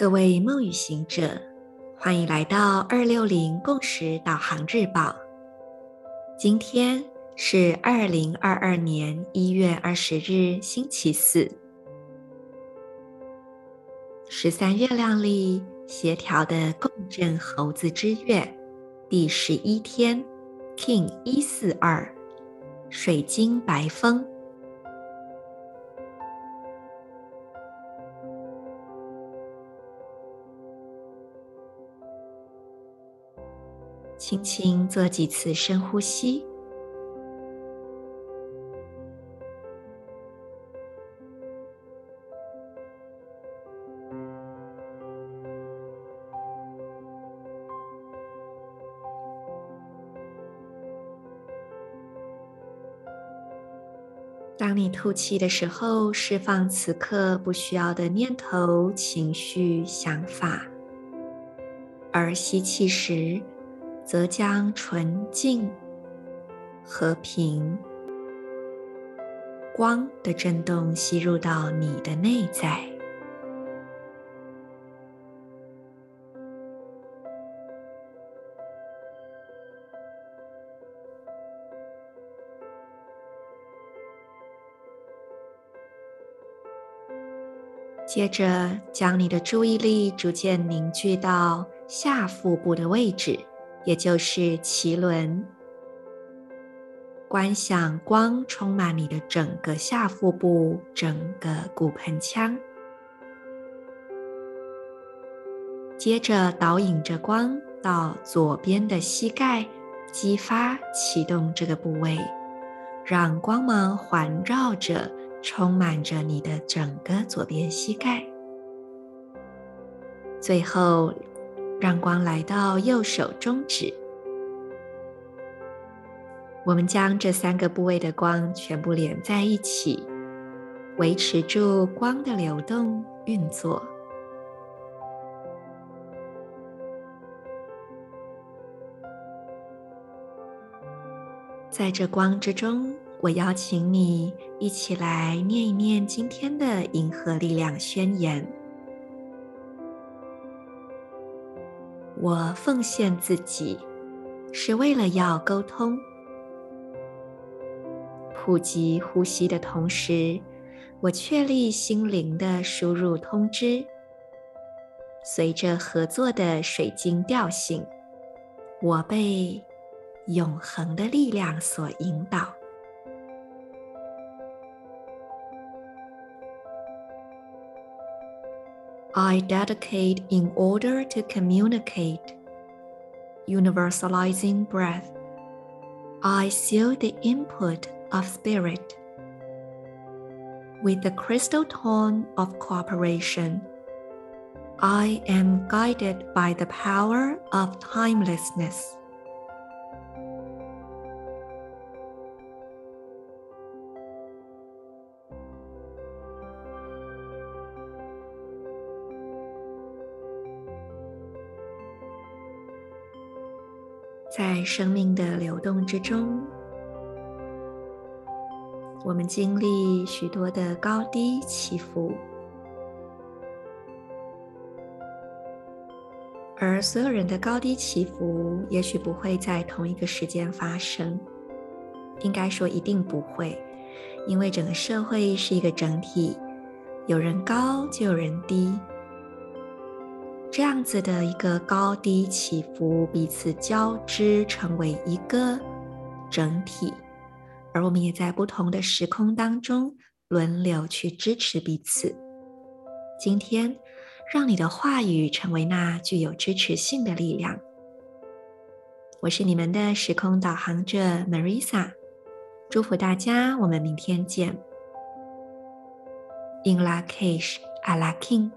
各位梦与行者，欢迎来到二六零共识导航日报。今天是二零二二年一月二十日，星期四，十三月亮历协调的共振猴子之月第十一天，King 一四二，水晶白风。轻轻做几次深呼吸。当你吐气的时候，释放此刻不需要的念头、情绪、想法；而吸气时，则将纯净、和平、光的震动吸入到你的内在。接着，将你的注意力逐渐凝聚到下腹部的位置。也就是脐轮，观想光充满你的整个下腹部，整个骨盆腔。接着导引着光到左边的膝盖，激发启动这个部位，让光芒环绕着，充满着你的整个左边膝盖。最后。让光来到右手中指，我们将这三个部位的光全部连在一起，维持住光的流动运作。在这光之中，我邀请你一起来念一念今天的银河力量宣言。我奉献自己，是为了要沟通。普及呼吸的同时，我确立心灵的输入通知。随着合作的水晶调性，我被永恒的力量所引导。I dedicate in order to communicate. Universalizing breath. I seal the input of spirit with the crystal tone of cooperation. I am guided by the power of timelessness. 在生命的流动之中，我们经历许多的高低起伏，而所有人的高低起伏，也许不会在同一个时间发生。应该说，一定不会，因为整个社会是一个整体，有人高就有人低。这样子的一个高低起伏，彼此交织，成为一个整体，而我们也在不同的时空当中轮流去支持彼此。今天，让你的话语成为那具有支持性的力量。我是你们的时空导航者 Marisa，祝福大家，我们明天见。In Lak'ech Ala king.